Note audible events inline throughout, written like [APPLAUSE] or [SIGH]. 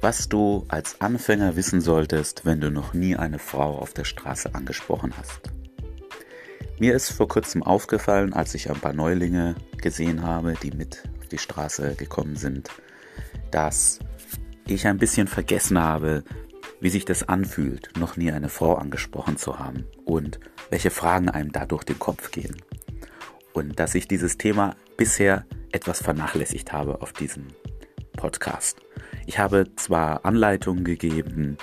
Was du als Anfänger wissen solltest, wenn du noch nie eine Frau auf der Straße angesprochen hast. Mir ist vor kurzem aufgefallen, als ich ein paar Neulinge gesehen habe, die mit auf die Straße gekommen sind, dass ich ein bisschen vergessen habe, wie sich das anfühlt, noch nie eine Frau angesprochen zu haben und welche Fragen einem da durch den Kopf gehen. Und dass ich dieses Thema bisher etwas vernachlässigt habe auf diesem Podcast. Ich habe zwar Anleitungen gegeben,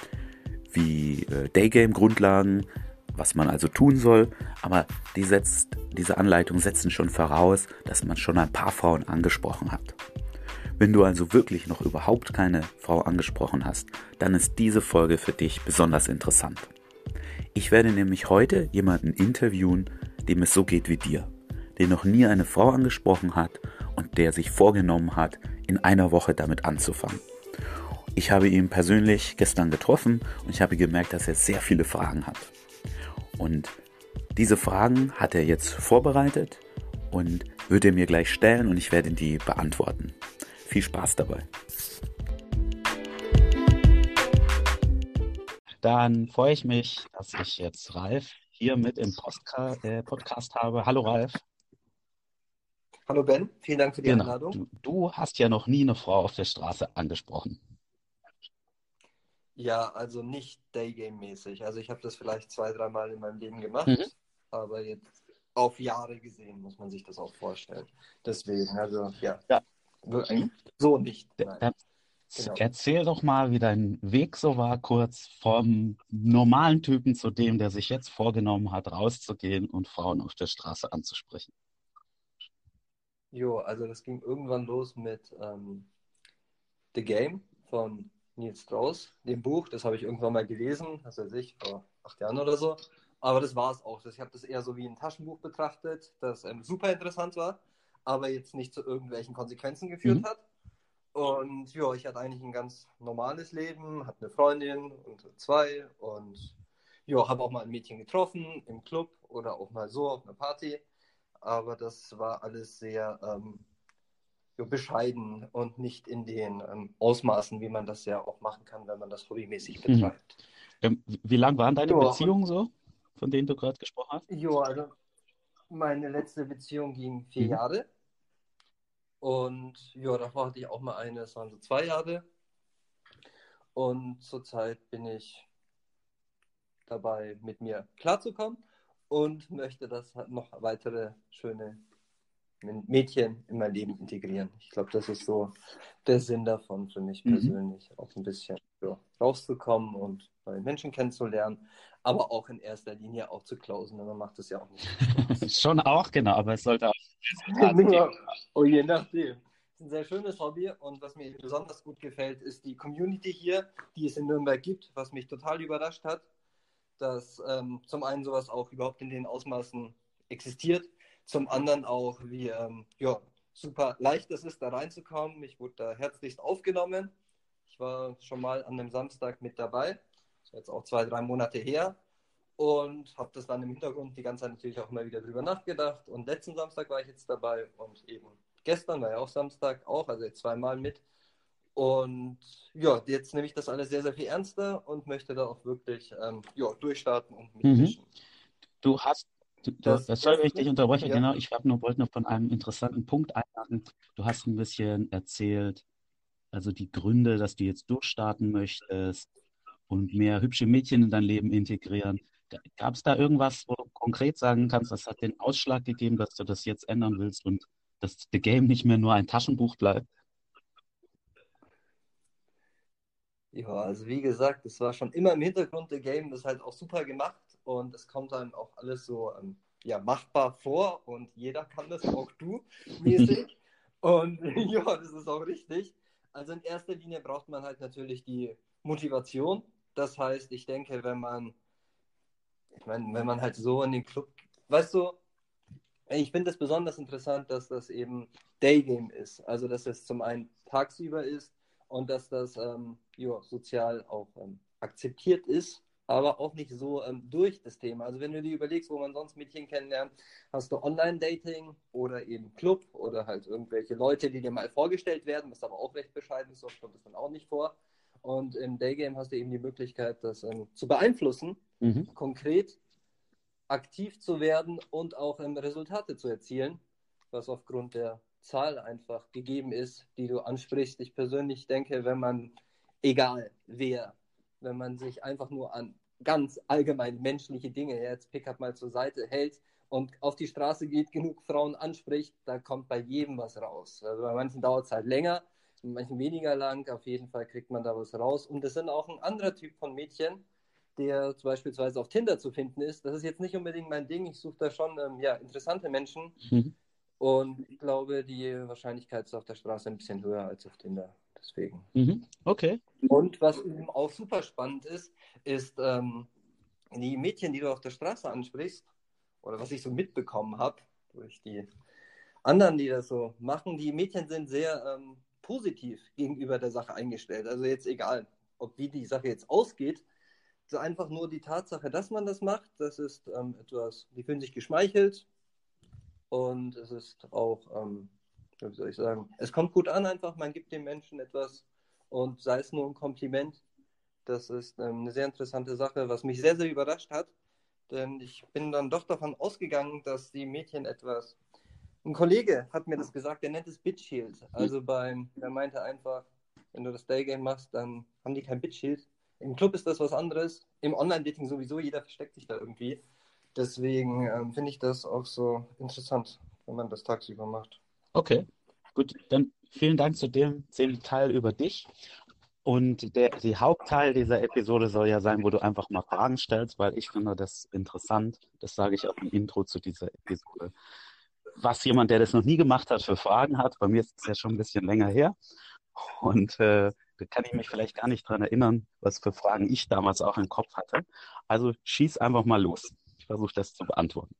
wie äh, Daygame-Grundlagen, was man also tun soll, aber die setzt, diese Anleitungen setzen schon voraus, dass man schon ein paar Frauen angesprochen hat. Wenn du also wirklich noch überhaupt keine Frau angesprochen hast, dann ist diese Folge für dich besonders interessant. Ich werde nämlich heute jemanden interviewen, dem es so geht wie dir, der noch nie eine Frau angesprochen hat und der sich vorgenommen hat, in einer Woche damit anzufangen. Ich habe ihn persönlich gestern getroffen und ich habe gemerkt, dass er sehr viele Fragen hat. Und diese Fragen hat er jetzt vorbereitet und wird er mir gleich stellen und ich werde die beantworten. Viel Spaß dabei. Dann freue ich mich, dass ich jetzt Ralf hier mit im Postka äh, Podcast habe. Hallo Ralf. Hallo Ben, vielen Dank für die Genau. Einladung. Du, du hast ja noch nie eine Frau auf der Straße angesprochen. Ja, also nicht Daygame-mäßig. Also ich habe das vielleicht zwei, dreimal in meinem Leben gemacht, Mhm. aber jetzt auf Jahre gesehen muss man sich das auch vorstellen. Deswegen, also ja, Ja. wirklich so nicht. Nein. Genau. erzähl doch mal, wie dein Weg so war, kurz vom normalen Typen zu dem, der sich jetzt vorgenommen hat, rauszugehen und Frauen auf der Straße anzusprechen. Jo, also das ging irgendwann los mit ähm, The Game von Neil Strauss, dem Buch. Das habe ich irgendwann mal gelesen, was weiß ich, vor acht Jahren oder so. Aber das war es auch. Ich habe das eher so wie ein Taschenbuch betrachtet, das ähm, super interessant war, aber jetzt nicht zu irgendwelchen Konsequenzen geführt Mhm. hat. Und ja, ich hatte eigentlich ein ganz normales Leben, hatte eine Freundin und zwei und ja, habe auch mal ein Mädchen getroffen im Club oder auch mal so auf einer Party. Aber das war alles sehr ähm, ja, bescheiden und nicht in den ähm, Ausmaßen, wie man das ja auch machen kann, wenn man das hobbymäßig Mhm. betreibt. Ähm, wie lang waren deine und- Beziehungen so, von denen du gerade gesprochen hast? Jo, also meine letzte Beziehung ging vier Mhm. Jahre. Und ja, davor hatte ich auch mal eine, es waren so zwei Jahre. Und zurzeit bin ich dabei, mit mir klarzukommen und möchte das halt noch weitere schöne Mädchen in mein Leben integrieren. Ich glaube, das ist so der Sinn davon für mich Mhm. persönlich, auch ein bisschen ja, rauszukommen und neue Menschen kennenzulernen, aber auch in erster Linie auch zu closen. denn Man macht das ja auch nicht. [LAUGHS] Schon auch, genau, aber es sollte auch [LAUGHS] Nur, oh, je nachdem. Das ist ein sehr schönes Hobby und was mir besonders gut gefällt, ist die Community hier, die es in Nürnberg gibt, was mich total überrascht hat, dass ähm, zum einen sowas auch überhaupt in den Ausmaßen existiert, zum anderen auch, wie ähm, ja, super leicht es ist, da reinzukommen. Ich wurde da herzlichst aufgenommen. Ich war schon mal an einem Samstag mit dabei, das ist jetzt auch zwei, drei Monate her und habe das dann im Hintergrund die ganze Zeit natürlich auch immer wieder drüber nachgedacht. Und letzten Samstag war ich jetzt dabei und eben gestern war ja auch Samstag auch, also jetzt zweimal mit. Und ja, jetzt nehme ich das alles sehr, sehr viel ernster und möchte da auch wirklich ähm, ja, durchstarten und mitmischen. Du hast, Das sorry, wenn ich dich unterbreche, ja. genau, ich nur, wollte nur von einem interessanten Punkt einhaken. Du hast ein bisschen erzählt, also die Gründe, dass du jetzt durchstarten möchtest und mehr hübsche Mädchen in dein Leben integrieren. Gab es da irgendwas, wo du konkret sagen kannst, das hat den Ausschlag gegeben, dass du das jetzt ändern willst und dass The Game nicht mehr nur ein Taschenbuch bleibt? Ja, also wie gesagt, es war schon immer im Hintergrund der Game, das ist halt auch super gemacht und es kommt einem auch alles so ähm, ja, machbar vor und jeder kann das, auch du [LAUGHS] mäßig. und [LAUGHS] ja, das ist auch richtig. Also in erster Linie braucht man halt natürlich die Motivation. Das heißt, ich denke, wenn man, ich meine, wenn man halt so in den Club, weißt du, ich finde es besonders interessant, dass das eben Daygame ist. Also dass es zum einen tagsüber ist und dass das ähm, ja, sozial auch ähm, akzeptiert ist, aber auch nicht so ähm, durch das Thema. Also wenn du dir überlegst, wo man sonst Mädchen kennenlernt, hast du Online-Dating oder eben Club oder halt irgendwelche Leute, die dir mal vorgestellt werden, was aber auch recht bescheiden ist, oft kommt das dann auch nicht vor. Und im Daygame hast du eben die Möglichkeit, das ähm, zu beeinflussen, mhm. konkret aktiv zu werden und auch ähm, Resultate zu erzielen, was aufgrund der Zahl einfach gegeben ist, die du ansprichst. Ich persönlich denke, wenn man, egal wer, wenn man sich einfach nur an ganz allgemein menschliche Dinge, jetzt Pickup mal zur Seite hält und auf die Straße geht, genug Frauen anspricht, da kommt bei jedem was raus. Also bei manchen dauert es halt länger, bei manchen weniger lang, auf jeden Fall kriegt man da was raus. Und das sind auch ein anderer Typ von Mädchen, der beispielsweise auf Tinder zu finden ist. Das ist jetzt nicht unbedingt mein Ding. Ich suche da schon ähm, ja, interessante Menschen. Mhm. Und ich glaube, die Wahrscheinlichkeit ist auf der Straße ein bisschen höher als auf Tinder. Deswegen. Mhm. Okay. Und was eben auch super spannend ist, ist ähm, die Mädchen, die du auf der Straße ansprichst, oder was ich so mitbekommen habe durch die anderen, die das so machen, die Mädchen sind sehr ähm, positiv gegenüber der Sache eingestellt. Also jetzt egal, ob wie die Sache jetzt ausgeht, so einfach nur die Tatsache, dass man das macht, das ist ähm, etwas, die fühlen sich geschmeichelt und es ist auch, ähm, wie soll ich sagen, es kommt gut an einfach, man gibt dem Menschen etwas und sei es nur ein Kompliment. Das ist ähm, eine sehr interessante Sache, was mich sehr, sehr überrascht hat, denn ich bin dann doch davon ausgegangen, dass die Mädchen etwas. Ein Kollege hat mir das gesagt, der nennt es Bitshield. Also beim, der meinte einfach, wenn du das Daygame machst, dann haben die kein Bitshield. Im Club ist das was anderes. Im Online-Dating sowieso, jeder versteckt sich da irgendwie. Deswegen ähm, finde ich das auch so interessant, wenn man das tagsüber macht. Okay, gut. Dann vielen Dank zu dem, dem Teil über dich. Und der die Hauptteil dieser Episode soll ja sein, wo du einfach mal Fragen stellst, weil ich finde das interessant. Das sage ich auch im Intro zu dieser Episode. Was jemand, der das noch nie gemacht hat, für Fragen hat. Bei mir ist es ja schon ein bisschen länger her. Und äh, da kann ich mich vielleicht gar nicht dran erinnern, was für Fragen ich damals auch im Kopf hatte. Also schieß einfach mal los. Ich versuche das zu beantworten.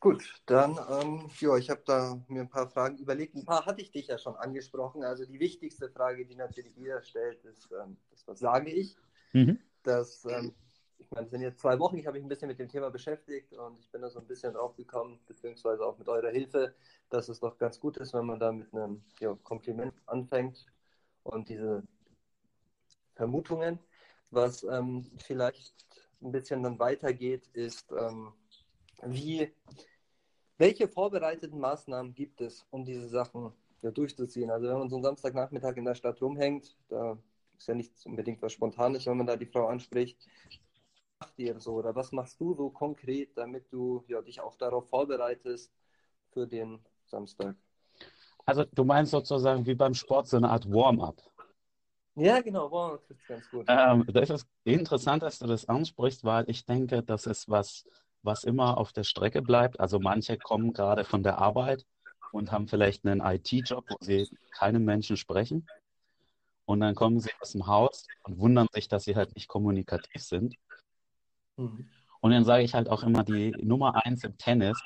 Gut, dann, ähm, ja, ich habe da mir ein paar Fragen überlegt. Ein paar hatte ich dich ja schon angesprochen. Also die wichtigste Frage, die natürlich jeder stellt, ist, ähm, das, was sage ich? Mhm. Das ähm, ich meine, es sind jetzt zwei Wochen, ich habe mich ein bisschen mit dem Thema beschäftigt und ich bin da so ein bisschen drauf gekommen, beziehungsweise auch mit eurer Hilfe, dass es doch ganz gut ist, wenn man da mit einem ja, Kompliment anfängt und diese Vermutungen. Was ähm, vielleicht ein bisschen dann weitergeht, ist, ähm, wie, welche vorbereiteten Maßnahmen gibt es, um diese Sachen ja, durchzuziehen? Also wenn man so einen Samstagnachmittag in der Stadt rumhängt, da ist ja nicht unbedingt was Spontanes, wenn man da die Frau anspricht macht ihr so oder was machst du so konkret, damit du ja, dich auch darauf vorbereitest für den Samstag? Also du meinst sozusagen wie beim Sport so eine Art Warm-up. Ja, genau, Warm-up ist ganz gut. Ähm, das ist interessant, dass du das ansprichst, weil ich denke, das ist was, was immer auf der Strecke bleibt. Also manche kommen gerade von der Arbeit und haben vielleicht einen IT-Job, wo sie keinem Menschen sprechen. Und dann kommen sie aus dem Haus und wundern sich, dass sie halt nicht kommunikativ sind. Mhm. Und dann sage ich halt auch immer die Nummer eins im Tennis.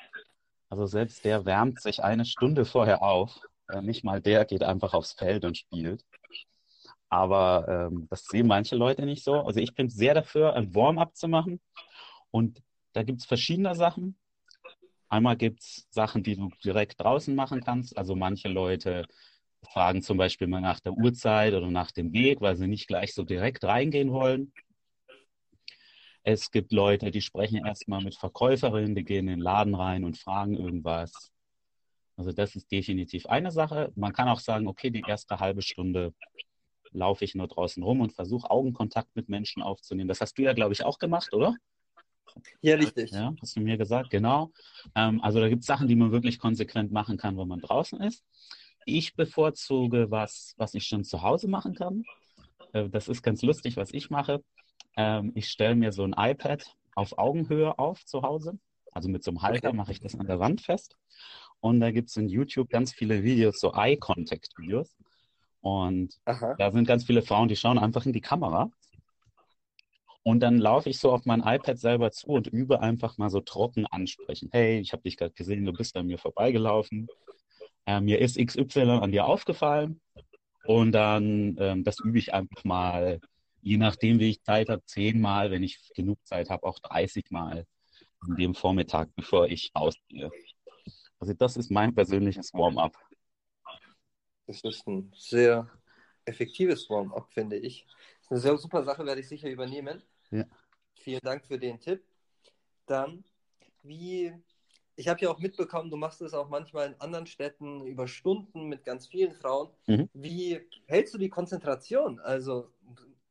Also selbst der wärmt sich eine Stunde vorher auf. Äh, nicht mal der geht einfach aufs Feld und spielt. Aber ähm, das sehen manche Leute nicht so. Also ich bin sehr dafür, ein Warm-up zu machen. Und da gibt es verschiedene Sachen. Einmal gibt es Sachen, die du direkt draußen machen kannst. Also manche Leute fragen zum Beispiel mal nach der Uhrzeit oder nach dem Weg, weil sie nicht gleich so direkt reingehen wollen. Es gibt Leute, die sprechen erstmal mit Verkäuferinnen, die gehen in den Laden rein und fragen irgendwas. Also das ist definitiv eine Sache. Man kann auch sagen, okay, die erste halbe Stunde laufe ich nur draußen rum und versuche Augenkontakt mit Menschen aufzunehmen. Das hast du ja, glaube ich, auch gemacht, oder? Ja, richtig. Ja, hast du mir gesagt, genau. Ähm, also da gibt es Sachen, die man wirklich konsequent machen kann, wenn man draußen ist. Ich bevorzuge was, was ich schon zu Hause machen kann. Äh, das ist ganz lustig, was ich mache. Ähm, ich stelle mir so ein iPad auf Augenhöhe auf zu Hause. Also mit so einem Halter okay. mache ich das an der Wand fest. Und da gibt es in YouTube ganz viele Videos, so Eye-Contact-Videos. Und Aha. da sind ganz viele Frauen, die schauen einfach in die Kamera. Und dann laufe ich so auf mein iPad selber zu und übe einfach mal so trocken ansprechen. Hey, ich habe dich gerade gesehen, du bist an mir vorbeigelaufen. Äh, mir ist XY an dir aufgefallen. Und dann, ähm, das übe ich einfach mal je nachdem, wie ich Zeit habe, zehnmal, wenn ich genug Zeit habe, auch 30 Mal an dem Vormittag, bevor ich rausgehe. Also das ist mein persönliches Warm-up. Das ist ein sehr effektives Warm-up, finde ich. Das ist eine sehr super Sache, werde ich sicher übernehmen. Ja. Vielen Dank für den Tipp. Dann, wie, ich habe ja auch mitbekommen, du machst es auch manchmal in anderen Städten über Stunden mit ganz vielen Frauen. Mhm. Wie hältst du die Konzentration? Also,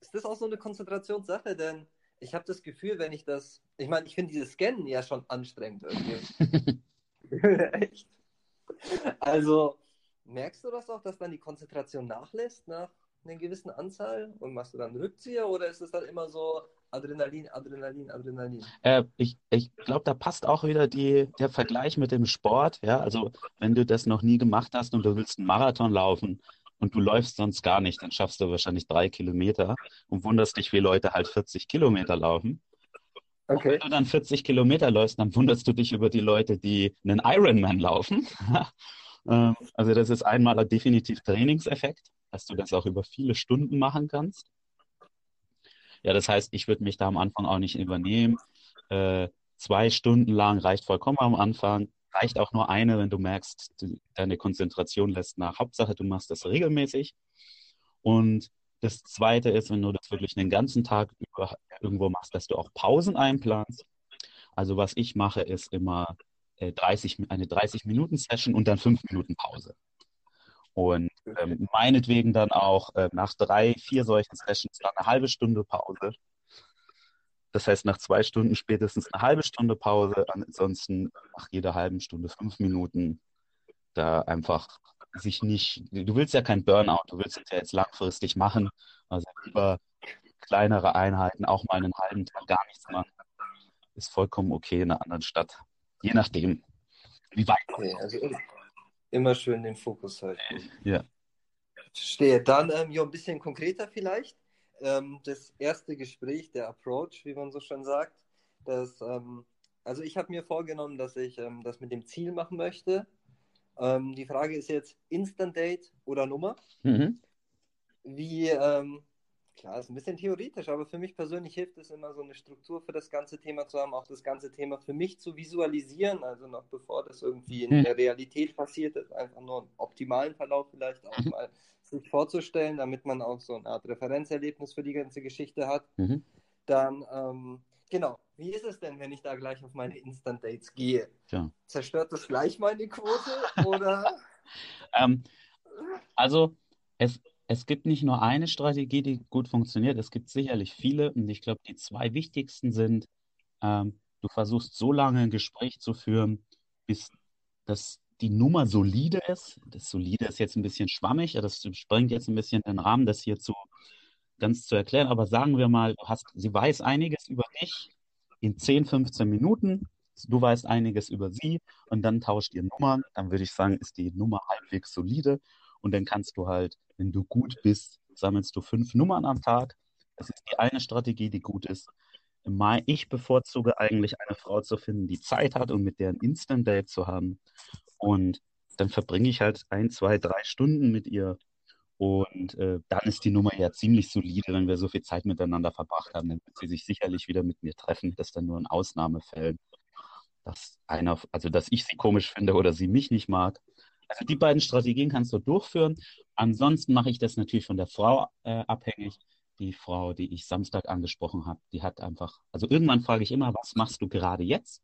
ist das auch so eine Konzentrationssache? Denn ich habe das Gefühl, wenn ich das, ich meine, ich finde dieses Scannen ja schon anstrengend irgendwie. [LAUGHS] [LAUGHS] Echt? Also, merkst du das auch, dass dann die Konzentration nachlässt nach einer gewissen Anzahl und machst du dann Rückzieher oder ist es dann immer so Adrenalin, Adrenalin, Adrenalin? Äh, ich ich glaube, da passt auch wieder die, der Vergleich mit dem Sport. Ja, also wenn du das noch nie gemacht hast und du willst einen Marathon laufen und du läufst sonst gar nicht, dann schaffst du wahrscheinlich drei Kilometer und wunderst dich, wie Leute halt 40 Kilometer laufen. Und Okay. wenn du dann 40 Kilometer läufst, dann wunderst du dich über die Leute, die einen Ironman laufen. [LAUGHS] Ähm, Also das ist einmal ein definitiv Trainingseffekt, dass du das auch über viele Stunden machen kannst. Ja, das heißt, ich würde mich da am Anfang auch nicht übernehmen. Äh, zwei Stunden lang reicht vollkommen am Anfang. Reicht auch nur eine, wenn du merkst, du, deine Konzentration lässt nach. Hauptsache, du machst das regelmäßig. Und das Zweite ist, wenn du das wirklich den ganzen Tag über irgendwo machst, dass du auch Pausen einplanst. Also was ich mache, ist immer äh, 30, eine 30-Minuten-Session und dann 5 Minuten Pause. Und ähm, meinetwegen dann auch äh, nach drei, vier solchen Sessions dann eine halbe Stunde Pause. Das heißt, nach zwei Stunden spätestens eine halbe Stunde Pause, ansonsten nach jeder halben Stunde fünf Minuten. Da einfach sich nicht, du willst ja kein Burnout, du willst es ja jetzt langfristig machen. Also lieber kleinere Einheiten, auch mal einen halben Tag gar nichts machen. Ist vollkommen okay in einer anderen Stadt. Je nachdem, wie weit. Okay, also immer schön den Fokus halten. Ja. Verstehe. Dann ähm, ja, ein bisschen konkreter vielleicht. Ähm, das erste Gespräch, der Approach, wie man so schön sagt. Das, ähm, also ich habe mir vorgenommen, dass ich ähm, das mit dem Ziel machen möchte. Ähm, die Frage ist jetzt Instant Date oder Nummer. Mhm. Wie, ähm, klar, ist ein bisschen theoretisch, aber für mich persönlich hilft es immer so eine Struktur für das ganze Thema zu haben, auch das ganze Thema für mich zu visualisieren, also noch bevor das irgendwie in Mhm. der Realität passiert ist, einfach nur einen optimalen Verlauf vielleicht auch Mhm. mal sich vorzustellen, damit man auch so eine Art Referenzerlebnis für die ganze Geschichte hat. Mhm. Dann, ähm, genau, wie ist es denn, wenn ich da gleich auf meine Instant Dates gehe? Tja. Zerstört das gleich meine Quote oder? [LAUGHS] Ähm, also es, es gibt nicht nur eine Strategie, die gut funktioniert, es gibt sicherlich viele und ich glaube, die zwei wichtigsten sind, ähm, du versuchst so lange ein Gespräch zu führen, bis das die Nummer solide ist. Das solide ist jetzt ein bisschen schwammig, das sprengt jetzt ein bisschen den Rahmen, das hier zu ganz zu erklären, aber sagen wir mal, du hast, sie weiß einiges über dich in 10, 15 Minuten, du weißt einiges über sie und dann tauscht ihr Nummern, dann würde ich sagen, ist die Nummer halbwegs solide und dann kannst du halt, wenn du gut bist, sammelst du fünf Nummern am Tag. Das ist die eine Strategie, die gut ist. Ich bevorzuge eigentlich eine Frau zu finden, die Zeit hat und mit der ein Instant Date zu haben. Und dann verbringe ich halt ein, zwei, drei Stunden mit ihr. Und äh, dann ist die Nummer ja ziemlich solide, wenn wir so viel Zeit miteinander verbracht haben. Dann wird sie sich sicherlich wieder mit mir treffen. Das ist dann nur in Ausnahmefällen, dass einer, also dass ich sie komisch finde oder sie mich nicht mag. Also die beiden Strategien kannst du durchführen. Ansonsten mache ich das natürlich von der Frau äh, abhängig. Die Frau, die ich Samstag angesprochen habe, die hat einfach, also irgendwann frage ich immer, was machst du gerade jetzt?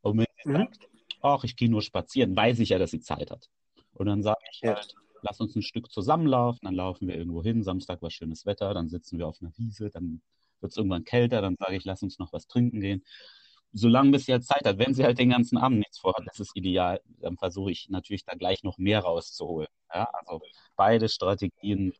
Und wenn sie Mhm. sagt, ach, ich gehe nur spazieren, weiß ich ja, dass sie Zeit hat. Und dann sage ich Ja. halt, lass uns ein Stück zusammenlaufen, dann laufen wir irgendwo hin, Samstag war schönes Wetter, dann sitzen wir auf einer Wiese, dann wird es irgendwann kälter, dann sage ich, lass uns noch was trinken gehen. Solange bis sie halt Zeit hat, wenn sie halt den ganzen Abend nichts vorhat, das ist ideal, dann versuche ich natürlich da gleich noch mehr rauszuholen. Ja, also beide Strategien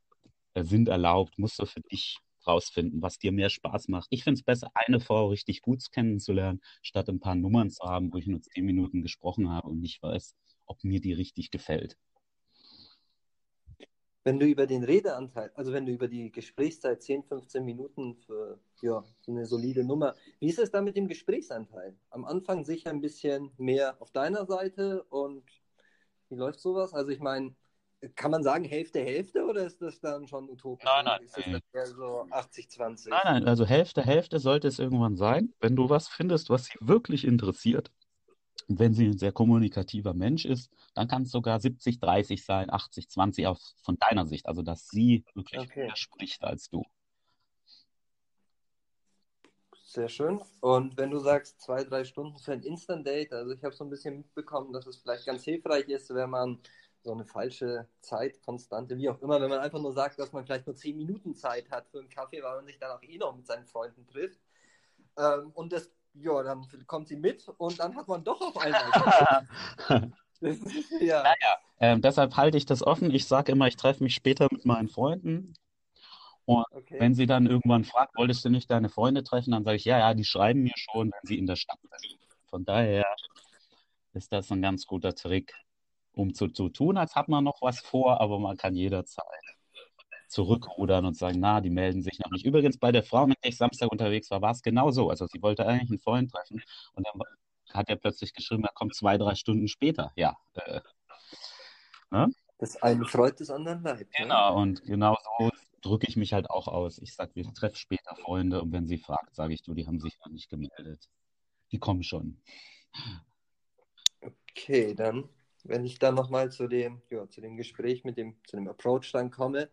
äh, sind erlaubt, musst du für dich rausfinden, was dir mehr Spaß macht. Ich finde es besser, eine Frau richtig gut kennenzulernen, statt ein paar Nummern zu haben, wo ich nur zehn Minuten gesprochen habe und nicht weiß, ob mir die richtig gefällt. Wenn du über den Redeanteil, also wenn du über die Gesprächszeit 10, 15 Minuten für ja, so eine solide Nummer, wie ist es da mit dem Gesprächsanteil? Am Anfang sicher ein bisschen mehr auf deiner Seite und wie läuft sowas? Also ich meine, kann man sagen Hälfte, Hälfte oder ist das dann schon utopisch? Nein, nein, Ist das dann eher so 80, 20? Nein, nein, also Hälfte, Hälfte sollte es irgendwann sein. Wenn du was findest, was sie wirklich interessiert, Und wenn sie ein sehr kommunikativer Mensch ist, dann kann es sogar 70, 30 sein, 80, 20 auch von deiner Sicht. Also, dass sie wirklich Okay. mehr spricht als du. Sehr schön. Und wenn du sagst, zwei, drei Stunden für ein Instant-Date, also ich habe so ein bisschen mitbekommen, dass es vielleicht ganz hilfreich ist, wenn man so eine falsche Zeitkonstante, wie auch immer, wenn man einfach nur sagt, dass man vielleicht nur zehn Minuten Zeit hat für einen Kaffee, weil man sich dann auch eh noch mit seinen Freunden trifft. Ähm, und das, ja, dann kommt sie mit und dann hat man doch auf einmal. Ist, [LAUGHS] [LAUGHS] ja. Ähm, deshalb halte ich das offen. Ich sage immer, ich treffe mich später mit meinen Freunden. Und Okay. wenn sie dann irgendwann fragt, wolltest du nicht deine Freunde treffen, dann sage ich, ja, ja, die schreiben mir schon, wenn sie in der Stadt sind. Von daher ist das ein ganz guter Trick, um zu, zu tun, als hat man noch was vor, aber man kann jederzeit zurückrudern und sagen, na, die melden sich noch nicht. Übrigens, bei der Frau, mit der ich Samstag unterwegs war, war es genau so. Also sie wollte eigentlich einen Freund treffen und dann hat er plötzlich geschrieben, er kommt zwei, drei Stunden später. Ja, äh, Das eine freut, das andere leid. Ne? Genau, und genau so drücke ich mich halt auch aus. Ich sage, wir treffen später Freunde und wenn sie fragt, sage ich, du, die haben sich noch nicht gemeldet. Die kommen schon. Okay, dann, wenn ich dann nochmal zu dem, ja, zu dem Gespräch mit dem, zu dem Approach dann komme,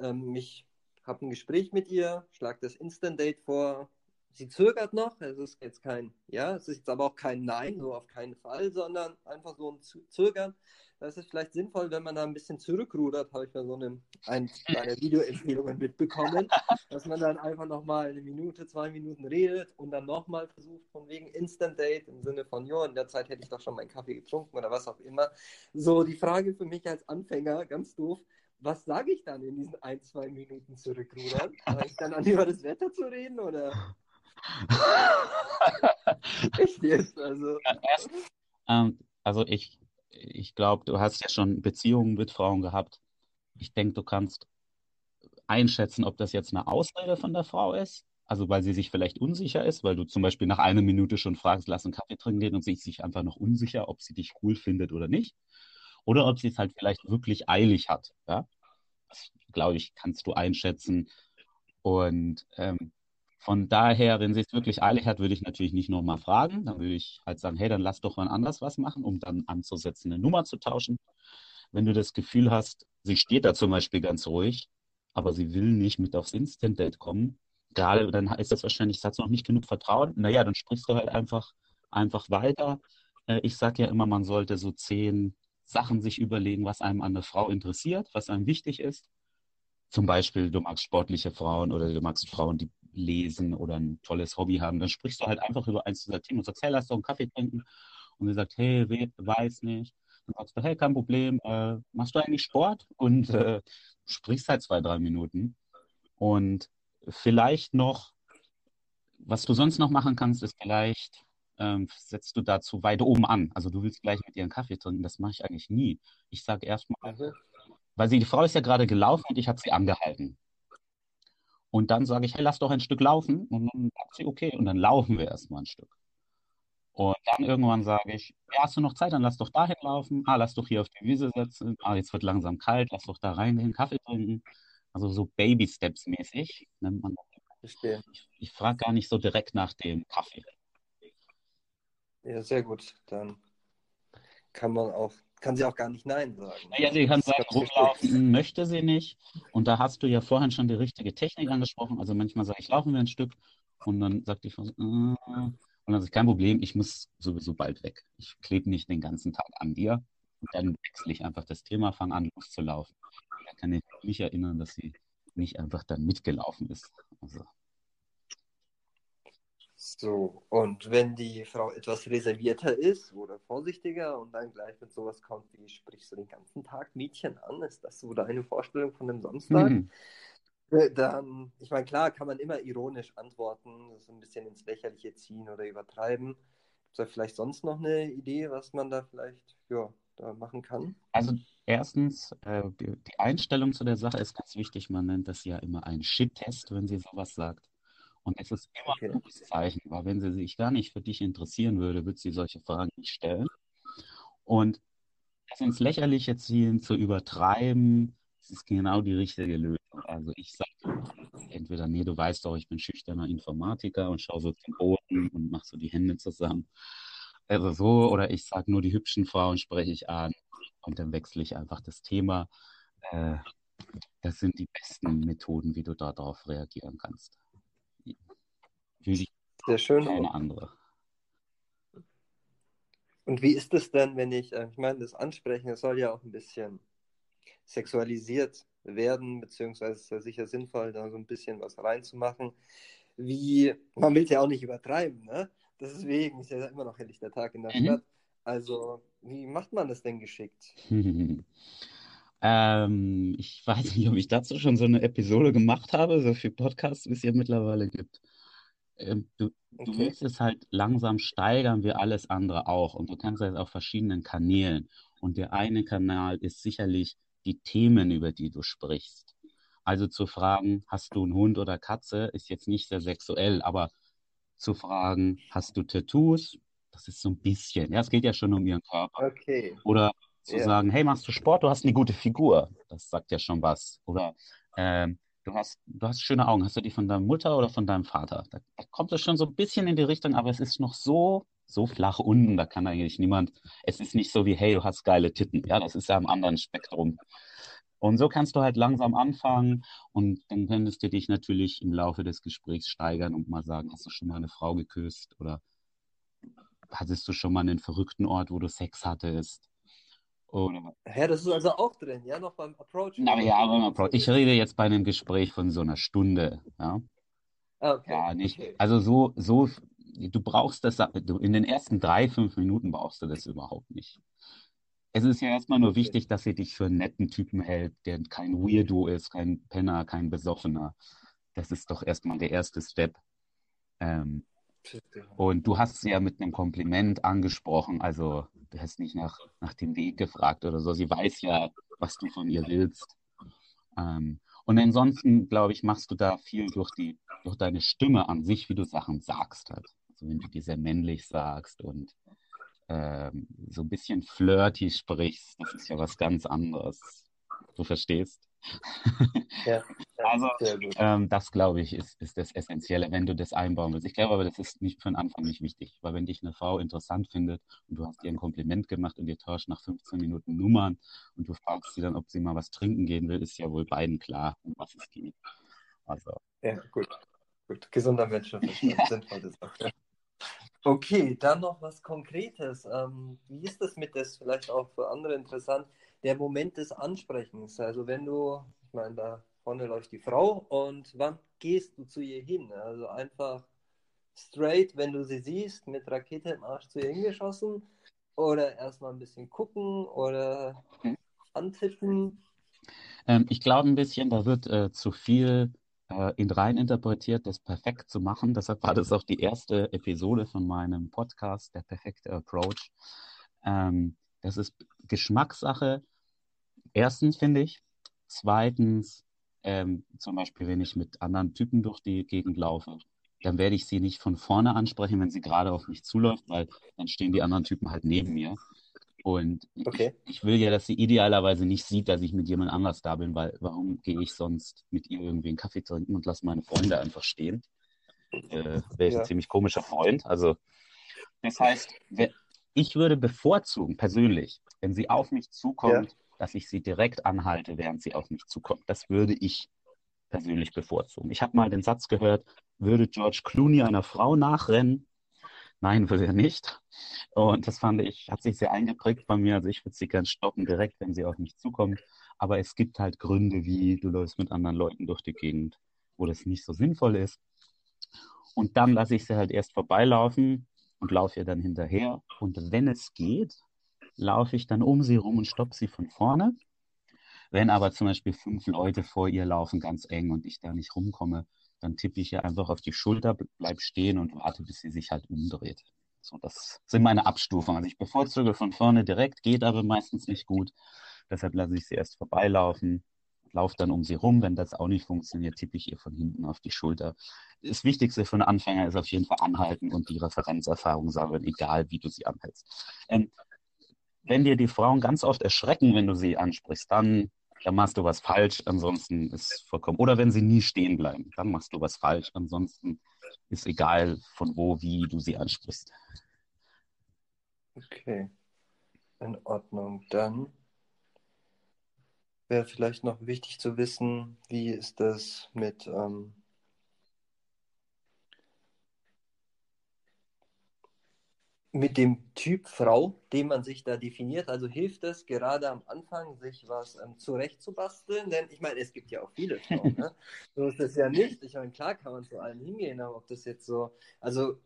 ähm, ich habe ein Gespräch mit ihr, schlage das Instant Date vor. Sie zögert noch, es ist jetzt kein Ja, es ist jetzt aber auch kein Nein, so auf keinen Fall, sondern einfach so ein Zögern. Da ist vielleicht sinnvoll, wenn man da ein bisschen zurückrudert, habe ich bei so einem ein, deiner Videoempfehlungen mitbekommen, dass man dann einfach nochmal eine Minute, zwei Minuten redet und dann nochmal versucht, von wegen Instant Date im Sinne von, jo, in der Zeit hätte ich doch schon meinen Kaffee getrunken oder was auch immer. So, die Frage für mich als Anfänger, ganz doof, was sage ich dann in diesen ein, zwei Minuten zurückrudern? Fange ich dann an, [LAUGHS] über das Wetter zu reden oder [LAUGHS] echt jetzt? Also, Ähm, also ich, ich glaube, du hast ja schon Beziehungen mit Frauen gehabt. Ich denke, du kannst einschätzen, ob das jetzt eine Ausrede von der Frau ist. Also weil sie sich vielleicht unsicher ist, weil du zum Beispiel nach einer Minute schon fragst, lass einen Kaffee trinken gehen und sie ist sich einfach noch unsicher, ob sie dich cool findet oder nicht. Oder ob sie es halt vielleicht wirklich eilig hat. Ja? Das, glaube ich, kannst du einschätzen. Und ähm, von daher, wenn sie es wirklich eilig hat, würde ich natürlich nicht nochmal fragen. Dann würde ich halt sagen, hey, dann lass doch mal anders was machen, um dann anzusetzen, eine Nummer zu tauschen. Wenn du das Gefühl hast, sie steht da zum Beispiel ganz ruhig, aber sie will nicht mit aufs Instant-Date kommen, gerade dann ist das wahrscheinlich, hat sie noch nicht genug Vertrauen. Naja, dann sprichst du halt einfach, einfach weiter. Äh, ich sage ja immer, man sollte so zehn Sachen sich überlegen, was einem an der Frau interessiert, was einem wichtig ist. Zum Beispiel, du magst sportliche Frauen oder du magst Frauen, die lesen oder ein tolles Hobby haben. Dann sprichst du halt einfach über eins dieser Themen und sagst, hey, lass doch einen Kaffee trinken. Und sie sagt, hey, we weiß nicht. Dann sagst du, hey, kein Problem, äh, machst du eigentlich Sport? Und äh, sprichst halt zwei, drei Minuten. Und vielleicht noch, was du sonst noch machen kannst, ist vielleicht, ähm, setzt du dazu weit oben an. Also du willst gleich mit ihr einen Kaffee trinken. Das mache ich eigentlich nie. Ich sage erstmal, mhm. weil sie, die Frau ist ja gerade gelaufen und ich habe sie angehalten. Und dann sage ich, hey, lass doch ein Stück laufen. Und dann sagt sie, okay. Und dann laufen wir erstmal ein Stück. Und dann irgendwann sage ich, ja, hast du noch Zeit? Dann lass doch dahin laufen. Ah, lass doch hier auf die Wiese setzen. Ah, jetzt wird langsam kalt. Lass doch da reingehen, Kaffee trinken. Also so Baby-Steps mäßig nennt man das. Ich, ich frage gar nicht so direkt nach dem Kaffee. Ja, sehr gut. Dann kann man auch, kann sie auch gar nicht Nein sagen. Naja, sie kann sagen, rumlaufen möchte sie nicht. Und da hast du ja vorhin schon die richtige Technik angesprochen. Also manchmal sage ich, laufen wir ein Stück. Und dann sagt die Frau, so, äh, und dann ich, kein Problem, ich muss sowieso bald weg. Ich klebe nicht den ganzen Tag an dir. Und dann wechsle ich einfach das Thema, fange an, loszulaufen. Da kann ich mich erinnern, dass sie nicht einfach dann mitgelaufen ist. Also, So, und wenn die Frau etwas reservierter ist oder vorsichtiger und dann gleich mit sowas kommt, wie sprichst du den ganzen Tag Mädchen an? Ist das so deine Vorstellung von dem Samstag? mhm. Äh, Dann, ich meine, klar kann man immer ironisch antworten, das ein bisschen ins Lächerliche ziehen oder übertreiben. Gibt es da vielleicht sonst noch eine Idee, was man da vielleicht ja, da machen kann? Also erstens, äh, die die Einstellung zu der Sache ist ganz wichtig. Man nennt das ja immer einen Shit-Test, wenn sie sowas sagt. Und es ist immer Okay. ein gutes Zeichen, weil wenn sie sich gar nicht für dich interessieren würde, würde sie solche Fragen nicht stellen. Und das ins Lächerliche ziehen, zu übertreiben, das ist genau die richtige Lösung. Also ich sage entweder, nee, du weißt doch, ich bin schüchterner Informatiker und schaue so zum Boden und mache so die Hände zusammen. Also so, oder ich sage nur die hübschen Frauen spreche ich an und dann wechsle ich einfach das Thema. Äh, das sind die besten Methoden, wie du darauf reagieren kannst. Ich Sehr schön. Keine andere. Und wie ist es denn, wenn ich, äh, ich meine, das Ansprechen, das soll ja auch ein bisschen sexualisiert werden, beziehungsweise ist ja sicher sinnvoll, da so ein bisschen was reinzumachen. Wie, man will es ja auch nicht übertreiben, ne? Deswegen ist ja immer noch helllich der Tag in der mhm. Stadt. Also, wie macht man das denn geschickt? [LAUGHS] ähm, ich weiß nicht, ob ich dazu schon so eine Episode gemacht habe, so viele Podcasts, wie es ja mittlerweile gibt. Ähm, du, okay. du willst es halt langsam steigern, wie alles andere auch. Und du kannst das auf verschiedenen Kanälen. Und der eine Kanal ist sicherlich die Themen, über die du sprichst. Also zu fragen, hast du einen Hund oder Katze, ist jetzt nicht sehr sexuell, aber zu fragen, hast du Tattoos? Das ist so ein bisschen, ja, es geht ja schon um ihren Körper. Okay. Oder zu yeah. sagen, hey, machst du Sport, du hast eine gute Figur. Das sagt ja schon was. Oder ähm, du hast, du hast schöne Augen. Hast du die von deiner Mutter oder von deinem Vater? Da, kommt es schon so ein bisschen in die Richtung, aber es ist noch so, so flach unten, da kann eigentlich niemand, es ist nicht so wie, hey, du hast geile Titten. Ja, das ist ja am anderen Spektrum. Und so kannst du halt langsam anfangen und dann könntest du dich natürlich im Laufe des Gesprächs steigern und mal sagen, hast du schon mal eine Frau geküsst oder hattest du schon mal einen verrückten Ort, wo du Sex hattest? Oder... Ja, das ist also auch drin, ja, noch beim Approach. Na ja, beim Approach. Ich rede jetzt bei einem Gespräch von so einer Stunde, ja. Ah, okay. Ja, nicht. Okay. Also so, so, du brauchst das, in den ersten drei, fünf Minuten brauchst du das überhaupt nicht. Es ist ja erstmal nur wichtig, dass sie dich für einen netten Typen hält, der kein Weirdo ist, kein Penner, kein Besoffener. Das ist doch erstmal der erste Step. Ähm, und du hast sie ja mit einem Kompliment angesprochen, also du hast nicht nach, nach dem Weg gefragt oder so. Sie weiß ja, was du von ihr willst. Ähm, und ansonsten, glaube ich, machst du da viel durch, die, durch deine Stimme an sich, wie du Sachen sagst. Halt. Also wenn du die sehr männlich sagst und ähm, so ein bisschen flirty sprichst, das ist ja was ganz anderes. Du verstehst? Ja, also, ähm, das glaube ich, ist, ist das Essentielle, wenn du das einbauen willst. Ich glaube aber, das ist nicht für den Anfang nicht wichtig, weil wenn dich eine Frau interessant findet und du hast ihr ein Kompliment gemacht und ihr tauscht nach 15 Minuten Nummern und du fragst sie dann, ob sie mal was trinken gehen will, ist ja wohl beiden klar, um was es geht. Also. Ja, gut. Gut, gesunder Menschenverstand, ja. sinnvolle Sache. Okay, dann noch was Konkretes. Ähm, wie ist das mit das vielleicht auch für andere interessant? Der Moment des Ansprechens. Also wenn du, ich meine, da vorne läuft die Frau und wann gehst du zu ihr hin? Also einfach straight, wenn du sie siehst, mit Rakete im Arsch zu ihr hingeschossen oder erstmal ein bisschen gucken oder antippen? Ähm, ich glaube ein bisschen, da wird äh, zu viel äh, in rein interpretiert, das perfekt zu machen. Deshalb war das auch die erste Episode von meinem Podcast, der perfekte Approach. Ähm, das ist Geschmackssache. Erstens finde ich. Zweitens, ähm, zum Beispiel, wenn ich mit anderen Typen durch die Gegend laufe, dann werde ich sie nicht von vorne ansprechen, wenn sie gerade auf mich zuläuft, weil dann stehen die anderen Typen halt neben mir. Und okay. ich, ich, will ja, dass sie idealerweise nicht sieht, dass ich mit jemand anders da bin, weil warum gehe ich sonst mit ihr irgendwie einen Kaffee trinken und lasse meine Freunde einfach stehen? Äh, Wäre ich ja. ein ziemlich komischer Freund. Also, das heißt, ich würde bevorzugen, persönlich, wenn sie auf mich zukommt, ja. Dass ich sie direkt anhalte, während sie auf mich zukommt. Das würde ich persönlich bevorzugen. Ich habe mal den Satz gehört, würde George Clooney einer Frau nachrennen, Nein, will er nicht. Und das fand ich, hat sich sehr eingeprägt bei mir. Also ich würde sie gern stoppen, direkt, wenn sie auf mich zukommt. Aber es gibt halt Gründe, wie du läufst mit anderen Leuten durch die Gegend, wo das nicht so sinnvoll ist. Und dann lasse ich sie halt erst vorbeilaufen und laufe ihr dann hinterher. Und wenn es geht, laufe ich dann um sie rum und stoppe sie von vorne. Wenn aber zum Beispiel fünf Leute vor ihr laufen, ganz eng und ich da nicht rumkomme, dann tippe ich ihr einfach auf die Schulter, bleib stehen und warte, bis sie sich halt umdreht. So, das sind meine Abstufungen. Also ich bevorzuge von vorne direkt, geht aber meistens nicht gut. Deshalb lasse ich sie erst vorbeilaufen, laufe dann um sie rum. Wenn das auch nicht funktioniert, tippe ich ihr von hinten auf die Schulter. Das Wichtigste für einen Anfänger ist auf jeden Fall anhalten und die Referenzerfahrung sammeln, egal wie du sie anhältst. Ähm, wenn dir die Frauen ganz oft erschrecken, wenn du sie ansprichst, dann dann machst du was falsch, ansonsten ist vollkommen. Oder wenn sie nie stehen bleiben, dann machst du was falsch, ansonsten ist egal von wo, wie du sie ansprichst. Okay, in Ordnung. Dann wäre vielleicht noch wichtig zu wissen, wie ist das mit ähm, mit dem Typ Frau, den man sich da definiert. Also hilft es gerade am Anfang, sich was ähm, zurechtzubasteln? Denn ich meine, es gibt ja auch viele Frauen. Ne? [LAUGHS] So ist es ja nicht. Ich meine, klar kann man zu allen hingehen, aber ob das jetzt so, also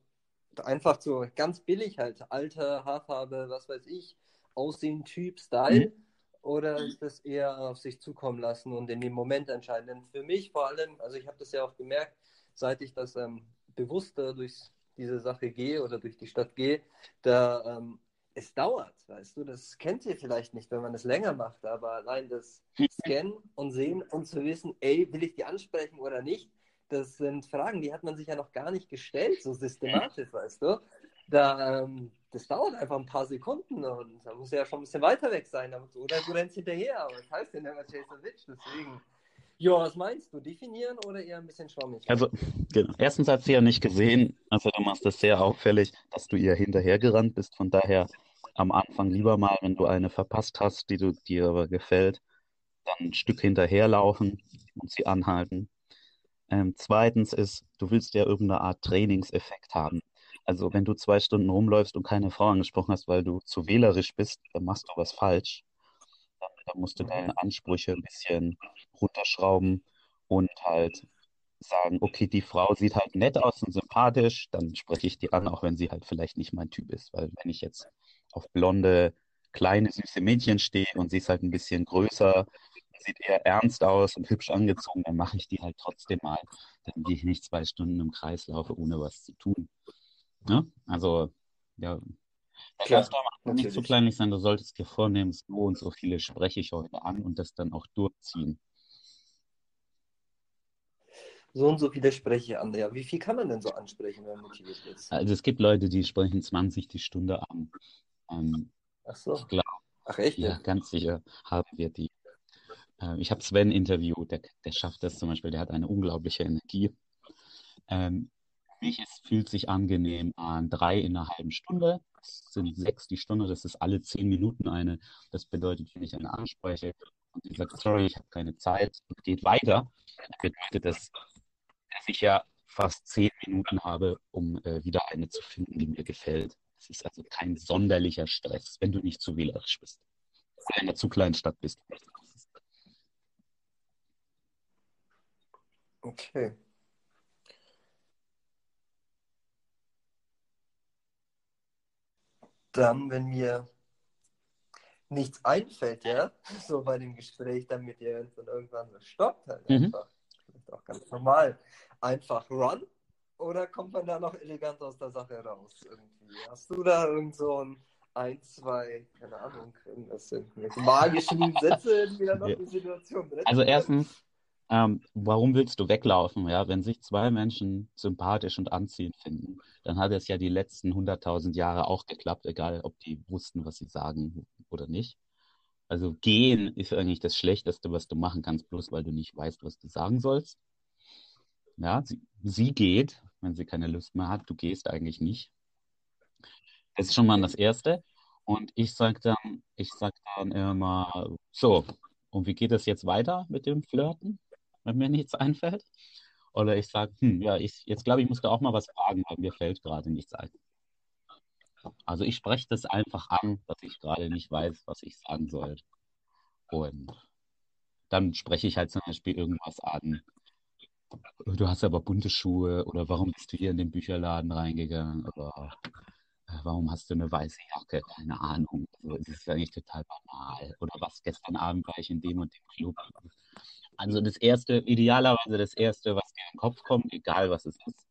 einfach so ganz billig halt, Alter, Haarfarbe, was weiß ich, Aussehen, Typ, Style. Mhm. Oder ist das eher auf sich zukommen lassen und in dem Moment entscheiden? Denn für mich vor allem, also ich habe das ja auch gemerkt, seit ich das ähm, bewusster durchs diese Sache gehe oder durch die Stadt gehe, da ähm, es dauert, weißt du, das kennt ihr vielleicht nicht, wenn man es länger macht, aber allein das Scannen und Sehen und zu wissen, ey, will ich die ansprechen oder nicht, das sind Fragen, die hat man sich ja noch gar nicht gestellt, so systematisch, weißt du. Da, ähm, das dauert einfach ein paar Sekunden und da muss ja schon ein bisschen weiter weg sein. Oder du rennst hinterher, aber das heißt ja never chase a witch, deswegen ja, was meinst du? Definieren oder eher ein bisschen schwammig? Also, genau. Erstens hat sie ja nicht gesehen, also du machst es sehr auffällig, dass du ihr hinterhergerannt bist. Von daher am Anfang lieber mal, wenn du eine verpasst hast, die du dir aber gefällt, dann ein Stück hinterherlaufen und sie anhalten. Ähm, zweitens ist, du willst ja irgendeine Art Trainingseffekt haben. Also wenn du zwei Stunden rumläufst und keine Frau angesprochen hast, weil du zu wählerisch bist, dann machst du was falsch. Da musst du deine Ansprüche ein bisschen runterschrauben und halt sagen, okay, die Frau sieht halt nett aus und sympathisch, dann spreche ich die an, auch wenn sie halt vielleicht nicht mein Typ ist. Weil wenn ich jetzt auf blonde, kleine, süße Mädchen stehe und sie ist halt ein bisschen größer, sieht eher ernst aus und hübsch angezogen, dann mache ich die halt trotzdem mal. Dann gehe ich nicht zwei Stunden im Kreis laufe, ohne was zu tun. Ne? Also, ja, Klar, darf nicht zu kleinlich sein, du solltest dir vornehmen, so und so viele spreche ich heute an und das dann auch durchziehen. So und so viele spreche ich an. Ja, wie viel kann man denn so ansprechen, wenn man motiviert ist? Also es gibt Leute, die sprechen 20 die Stunde an. Ähm, Ach so. Ich glaube, Ach echt? Ja, ganz sicher haben wir die. Äh, ich habe Sven interviewt, der, der schafft das zum Beispiel, der hat eine unglaubliche Energie. Ähm, mich es fühlt sich angenehm an. Drei in einer halben Stunde, das sind sechs die Stunde, das ist alle zehn Minuten eine. Das bedeutet, wenn ich eine anspreche und die sagt, sorry, ich habe keine Zeit und geht weiter, bedeutet das, dass ich ja fast zehn Minuten habe, um äh, wieder eine zu finden, die mir gefällt. Es ist also kein sonderlicher Stress, wenn du nicht zu wählerisch bist. Oder in einer zu kleinen Stadt bist. Okay. Dann, wenn mir nichts einfällt, ja, [LAUGHS] so bei dem Gespräch, damit ihr dann irgendwann so stoppt, halt mhm. einfach, vielleicht auch ganz normal, einfach run oder kommt man da noch elegant aus der Sache raus irgendwie? Hast du da irgend so ein ein, zwei, keine Ahnung, irgendwas, irgendwelche magischen Sätze, die dann noch die Situation retten? Also erstens, ähm, warum willst du weglaufen? Ja, wenn sich zwei Menschen sympathisch und anziehend finden, dann hat es ja die letzten 100.000 Jahre auch geklappt, egal ob die wussten, was sie sagen oder nicht. Also gehen ist eigentlich das Schlechteste, was du machen kannst, bloß weil du nicht weißt, was du sagen sollst. Ja, sie, sie geht, wenn sie keine Lust mehr hat, du gehst eigentlich nicht. Das ist schon mal das Erste. Und ich sage dann, ich sag dann immer, so, und wie geht es jetzt weiter mit dem Flirten? Wenn mir nichts einfällt. Oder ich sage, hm, ja, ich, jetzt glaube ich, muss da auch mal was fragen, weil mir fällt gerade nichts ein. Also ich spreche das einfach an, dass ich gerade nicht weiß, was ich sagen soll. Und dann spreche ich halt zum Beispiel irgendwas an. Du hast aber bunte Schuhe oder warum bist du hier in den Bücherladen reingegangen oder warum hast du eine weiße Jacke? Keine Ahnung. Also, es ist eigentlich total banal. Oder was, gestern Abend war ich in dem und dem Club. Also das erste, idealerweise das erste, was dir in den Kopf kommt, egal was es ist.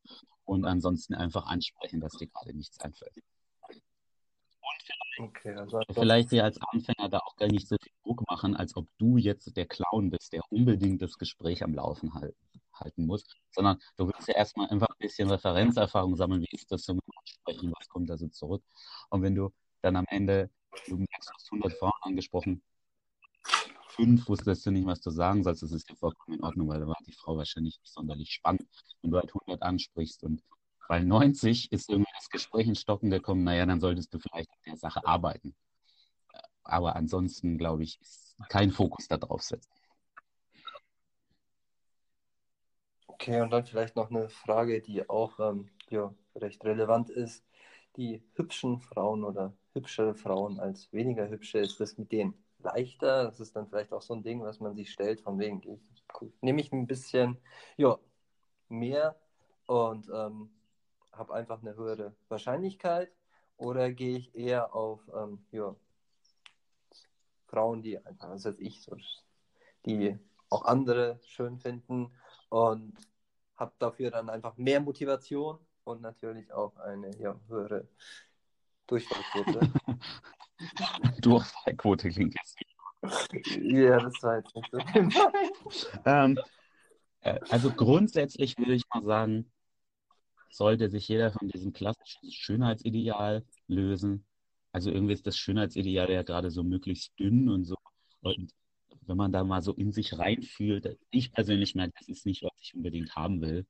Und ansonsten einfach ansprechen, dass dir gerade nichts einfällt. Okay, also vielleicht dir als Anfänger da auch gar nicht so viel Druck machen, als ob du jetzt der Clown bist, der unbedingt das Gespräch am Laufen halten, halten muss, sondern du willst ja erstmal einfach ein bisschen Referenzerfahrung sammeln, wie ist das so mit Ansprechen, was kommt da so zurück. Und wenn du dann am Ende, du merkst, du hast 100 Frauen angesprochen, fünf wusstest du nicht, was du sagen sollst. Das ist ja vollkommen in Ordnung, weil da war die Frau wahrscheinlich nicht sonderlich spannend. Wenn du halt 100 ansprichst und Weil 90 ist irgendwie das Gespräch in Stocken gekommen, naja, dann solltest du vielleicht an der Sache arbeiten. Aber ansonsten, glaube ich, ist kein Fokus darauf setzen. Okay, und dann vielleicht noch eine Frage, die auch ähm, ja, recht relevant ist. Die hübschen Frauen oder hübschere Frauen als weniger hübsche, ist das mit denen leichter? Das ist dann vielleicht auch so ein Ding, was man sich stellt, von wegen, ich, nehme ich ein bisschen ja, mehr und ähm, habe einfach eine höhere Wahrscheinlichkeit oder gehe ich eher auf ähm, ja, Frauen, die einfach, was weiß ich, so, die auch andere schön finden und habe dafür dann einfach mehr Motivation und natürlich auch eine ja, höhere Durchfallquote. [LAUGHS] Durchfallquote klingt jetzt Ja, das war jetzt nicht so ähm, äh, Also grundsätzlich würde ich mal sagen, sollte sich jeder von diesem klassischen Schönheitsideal lösen. Also irgendwie ist das Schönheitsideal ja gerade so möglichst dünn und so. Und wenn man da mal so in sich reinfühlt, ich persönlich merke, das ist nicht, was ich unbedingt haben will.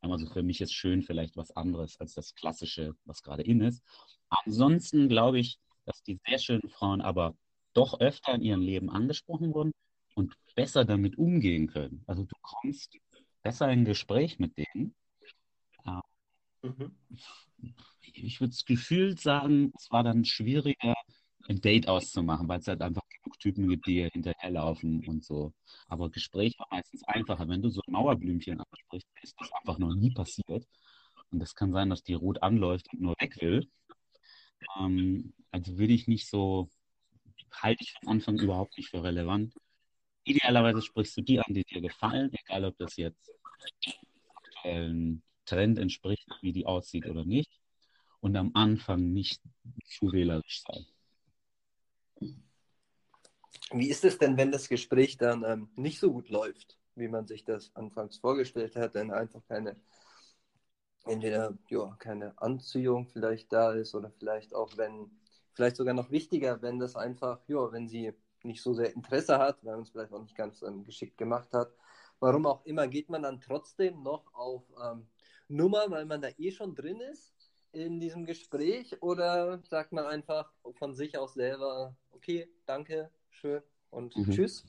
Also für mich ist schön vielleicht was anderes als das Klassische, was gerade in ist. Ansonsten glaube ich, dass die sehr schönen Frauen aber doch öfter in ihrem Leben angesprochen wurden und besser damit umgehen können. Also du kommst besser in Gespräch mit denen. Mhm. Ich würde gefühlt sagen, es war dann schwieriger, ein Date auszumachen, weil es halt einfach genug Typen gibt, die hinterherlaufen und so. Aber Gespräch war meistens einfacher. Wenn du so ein Mauerblümchen ansprichst, ist das einfach noch nie passiert. Und das kann sein, dass die rot anläuft und nur weg will. Ähm, also würde ich nicht so, halte ich am Anfang überhaupt nicht für relevant. Idealerweise sprichst du die an, die dir gefallen, egal ob das jetzt aktuellen Trend entspricht, wie die aussieht oder nicht. Und am Anfang nicht zu wählerisch sein. Wie ist es denn, wenn das Gespräch dann ähm, nicht so gut läuft, wie man sich das anfangs vorgestellt hat, denn einfach keine, entweder ja, keine Anziehung vielleicht da ist oder vielleicht auch, wenn, vielleicht sogar noch wichtiger, wenn das einfach, ja, wenn sie nicht so sehr Interesse hat, weil man es vielleicht auch nicht ganz ähm, geschickt gemacht hat. Warum auch immer, geht man dann trotzdem noch auf ähm, Nummer, weil man da eh schon drin ist in diesem Gespräch oder sagt man einfach von sich aus selber, okay, danke, schön und mhm. tschüss.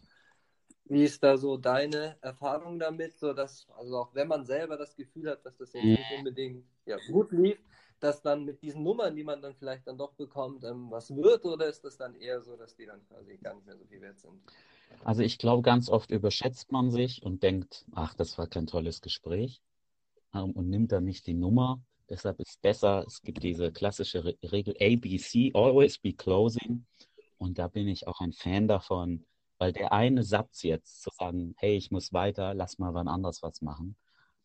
Wie ist da so deine Erfahrung damit, so dass, also auch wenn man selber das Gefühl hat, dass das jetzt nicht unbedingt ja, gut lief, dass dann mit diesen Nummern, die man dann vielleicht dann doch bekommt, ähm, was wird oder ist das dann eher so, dass die dann quasi gar nicht mehr so viel wert sind? Also ich glaube, ganz oft überschätzt man sich und denkt, ach, das war kein tolles Gespräch und nimmt dann nicht die Nummer. Deshalb ist es besser, es gibt diese klassische Re Regel ABC, always be closing. Und da bin ich auch ein Fan davon, weil der eine Satz jetzt zu sagen, hey, ich muss weiter, lass mal wann anders was machen,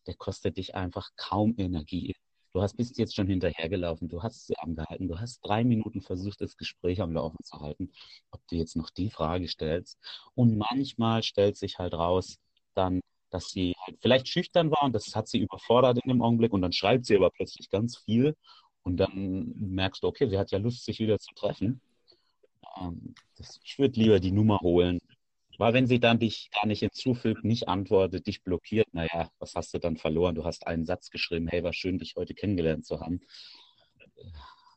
der kostet dich einfach kaum Energie. Du hast bist jetzt schon hinterhergelaufen, du hast sie angehalten, du hast drei Minuten versucht, das Gespräch am Laufen zu halten, ob du jetzt noch die Frage stellst. Und manchmal stellt sich halt raus, dann, dass sie halt vielleicht schüchtern war und das hat sie überfordert in dem Augenblick und dann schreibt sie aber plötzlich ganz viel und dann merkst du, okay, sie hat ja Lust, sich wieder zu treffen. Ähm, das, ich würde lieber die Nummer holen. Weil wenn sie dann dich gar nicht hinzufügt, nicht antwortet, dich blockiert, naja, was hast du dann verloren? Du hast einen Satz geschrieben, hey, war schön, dich heute kennengelernt zu haben.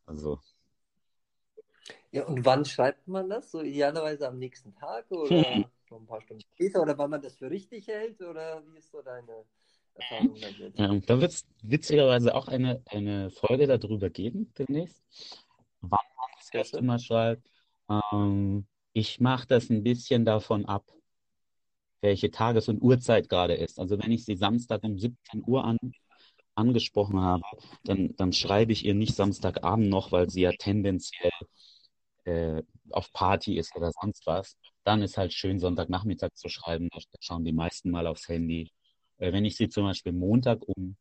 Also. Ja, und wann schreibt man das? So idealerweise am nächsten Tag oder [LAUGHS] noch ein paar Stunden später? Oder wann man das für richtig hält? Oder wie ist so deine Erfahrung damit? Ja, da wird es witzigerweise auch eine, eine Folge darüber geben demnächst, wann man das erste Mal schreibt. Ähm, ich mache das ein bisschen davon ab, welche Tages- und Uhrzeit gerade ist. Also wenn ich sie Samstag um 17 Uhr an, angesprochen habe, dann, dann schreibe ich ihr nicht Samstagabend noch, weil sie ja tendenziell äh, auf Party ist oder sonst was. Dann ist halt schön, Sonntagnachmittag zu schreiben. Da schauen die meisten mal aufs Handy. Äh, wenn ich sie zum Beispiel Montag um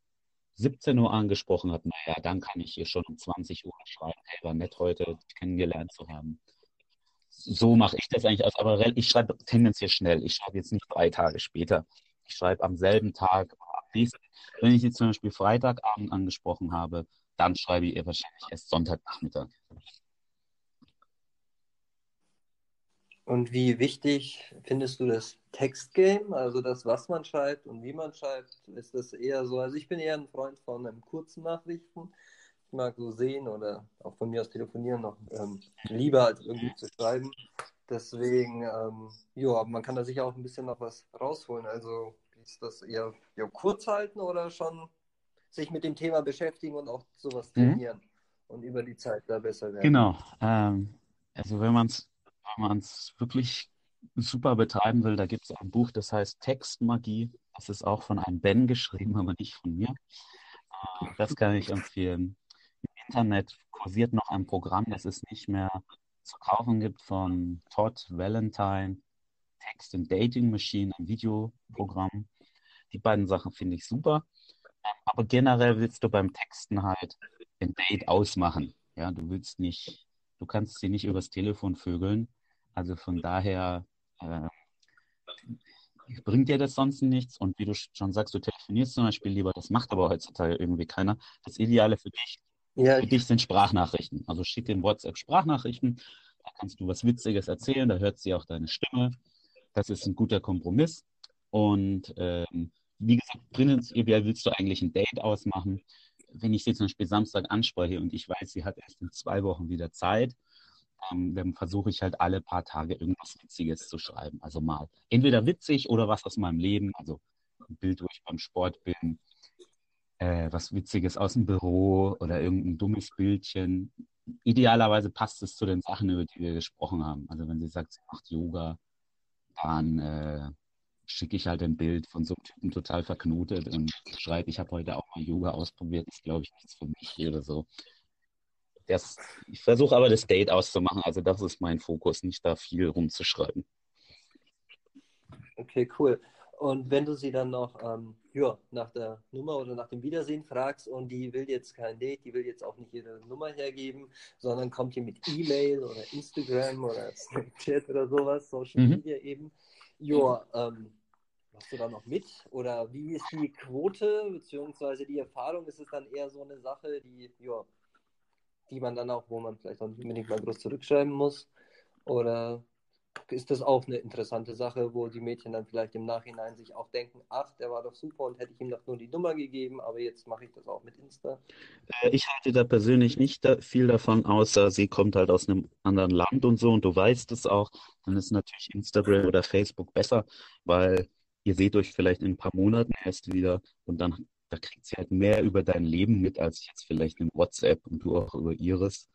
17 Uhr angesprochen habe, naja, dann kann ich ihr schon um 20 Uhr schreiben, hey, war nett heute, kennengelernt zu haben so mache ich das eigentlich aus, aber ich schreibe tendenziell schnell. Ich schreibe jetzt nicht drei Tage später. Ich schreibe am selben Tag. Wenn ich jetzt zum Beispiel Freitagabend angesprochen habe, dann schreibe ich ihr wahrscheinlich erst Sonntagnachmittag. Und wie wichtig findest du das Textgame, also das, was man schreibt und wie man schreibt? Ist das eher so? Also ich bin eher ein Freund von einem kurzen Nachrichten. Ich mag so sehen oder auch von mir aus telefonieren noch ähm, lieber als irgendwie zu schreiben. Deswegen, ähm, ja, man kann da sicher auch ein bisschen noch was rausholen. Also ist das eher ja, kurz halten oder schon sich mit dem Thema beschäftigen und auch sowas mhm. trainieren mhm. und über die Zeit da besser werden? Genau. Ähm, also wenn man es wenn man es wirklich super betreiben will, da gibt es ein Buch, das heißt Textmagie. Das ist auch von einem Ben geschrieben, [LAUGHS] aber nicht von mir. Äh, das kann ich empfehlen. Im Internet kursiert noch ein Programm, das es nicht mehr zu kaufen gibt, von Todd Valentine. Text and Dating Machine, ein Videoprogramm. Die beiden Sachen finde ich super. Aber generell willst du beim Texten halt ein Date ausmachen. Ja, du willst nicht, du kannst sie nicht übers Telefon vögeln. Also von daher äh, bringt dir das sonst nichts. Und wie du schon sagst, du telefonierst zum Beispiel lieber, das macht aber heutzutage irgendwie keiner. Das Ideale für dich, ja, für dich sind Sprachnachrichten. Also schick in WhatsApp Sprachnachrichten, da kannst du was Witziges erzählen, da hört sie auch deine Stimme. Das ist ein guter Kompromiss. Und ähm, wie gesagt, prinzipiell willst du eigentlich ein Date ausmachen. Wenn ich sie zum Beispiel Samstag anspreche und ich weiß, sie hat erst in zwei Wochen wieder Zeit, ähm, dann versuche ich halt alle paar Tage irgendwas Witziges zu schreiben. Also mal entweder witzig oder was aus meinem Leben, also ein Bild, wo ich beim Sport bin, äh, was Witziges aus dem Büro oder irgendein dummes Bildchen. Idealerweise passt es zu den Sachen, über die wir gesprochen haben. Also wenn sie sagt, sie macht Yoga, dann äh, schicke ich halt ein Bild von so einem Typen total verknotet und schreibe, ich habe heute auch mal Yoga ausprobiert, ist glaube ich nichts für mich oder so das, ich versuche aber das Date auszumachen. Also das ist mein Fokus, nicht da viel rumzuschreiben. Okay, cool. Und wenn du sie dann noch ähm, ja, nach der Nummer oder nach dem Wiedersehen fragst und die will jetzt kein Date, die will jetzt auch nicht ihre Nummer hergeben, sondern kommt hier mit E-Mail oder Instagram oder Snapchat oder sowas, Social mhm. Media eben. Ja, ähm, machst du da noch mit? Oder wie ist die Quote beziehungsweise die Erfahrung? Ist es dann eher so eine Sache, die ja, die man dann auch, wo man vielleicht auch nicht unbedingt mal groß zurückschreiben muss? Oder ist das auch eine interessante Sache, wo die Mädchen dann vielleicht im Nachhinein sich auch denken, ach, der war doch super und hätte ich ihm doch nur die Nummer gegeben, aber jetzt mache ich das auch mit Insta? Äh, ich halte da persönlich nicht viel davon, außer sie kommt halt aus einem anderen Land und so und du weißt es auch, dann ist natürlich Instagram oder Facebook besser, weil ihr seht euch vielleicht in ein paar Monaten erst wieder und dann da kriegt sie halt mehr über dein Leben mit, als jetzt vielleicht in WhatsApp und du auch über ihres.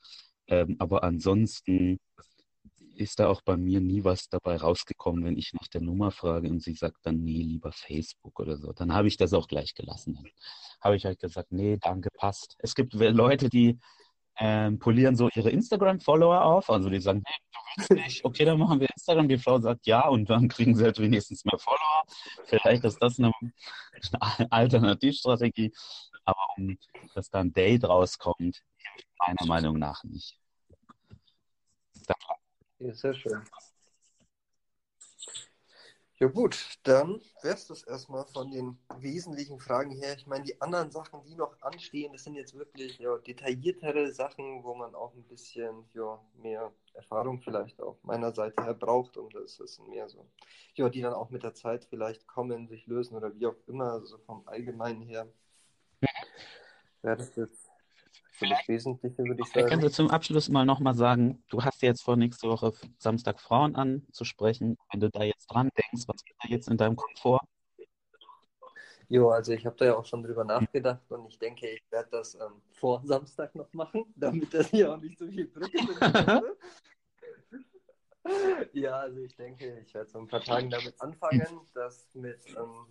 Ähm, aber ansonsten ist da auch bei mir nie was dabei rausgekommen, wenn ich nach der Nummer frage und sie sagt dann, nee, lieber Facebook oder so. Dann habe ich das auch gleich gelassen. Dann habe ich halt gesagt, nee, danke, passt. Es gibt Leute, die ähm, polieren so ihre Instagram-Follower auf. Also die sagen, hey, du willst [LAUGHS] nicht, okay, dann machen wir Instagram. Die Frau sagt ja und dann kriegen sie halt wenigstens mehr Follower. Vielleicht ist das eine, eine Alternativstrategie. Aber um dass da ein Date rauskommt, meiner Meinung nach nicht. Ja, sehr schön. Ja gut, dann wäre es das erstmal von den wesentlichen Fragen her. Ich meine, die anderen Sachen, die noch anstehen, das sind jetzt wirklich ja, detailliertere Sachen, wo man auch ein bisschen ja, mehr Erfahrung vielleicht auf meiner Seite her braucht. Und das sind mehr so, ja, die dann auch mit der Zeit vielleicht kommen, sich lösen oder wie auch immer, so also vom Allgemeinen her. Wäre das jetzt Vielleicht Wesentliche, würde ich sagen. Kannst du zum Abschluss mal nochmal sagen, du hast jetzt vor, nächste Woche Samstag Frauen anzusprechen. Wenn du da jetzt dran denkst, was geht da jetzt in deinem Kopf vor? Jo, also ich habe da ja auch schon drüber nachgedacht und ich denke, ich werde das ähm, vor Samstag noch machen, [LAUGHS] damit das hier auch nicht so viel Druck [LAUGHS] ja, also ich denke, ich werde so ein paar Tage damit anfangen, das mit ähm,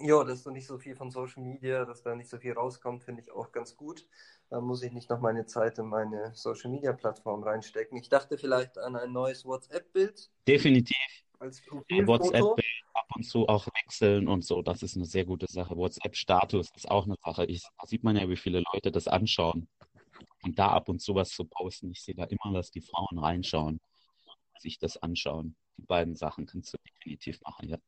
ja, dass du nicht so viel von Social Media, dass da nicht so viel rauskommt, finde ich auch ganz gut. Da muss ich nicht noch meine Zeit in meine Social Media Plattform reinstecken. Ich dachte vielleicht an ein neues WhatsApp-Bild. Definitiv. Als WhatsApp-Bild ab und zu auch wechseln und so. Das ist eine sehr gute Sache. WhatsApp-Status ist auch eine Sache. Ich, da sieht man ja, wie viele Leute das anschauen. Und da ab und zu was zu posten. Ich sehe da immer, dass die Frauen reinschauen, sich das anschauen. Die beiden Sachen kannst du definitiv machen, ja.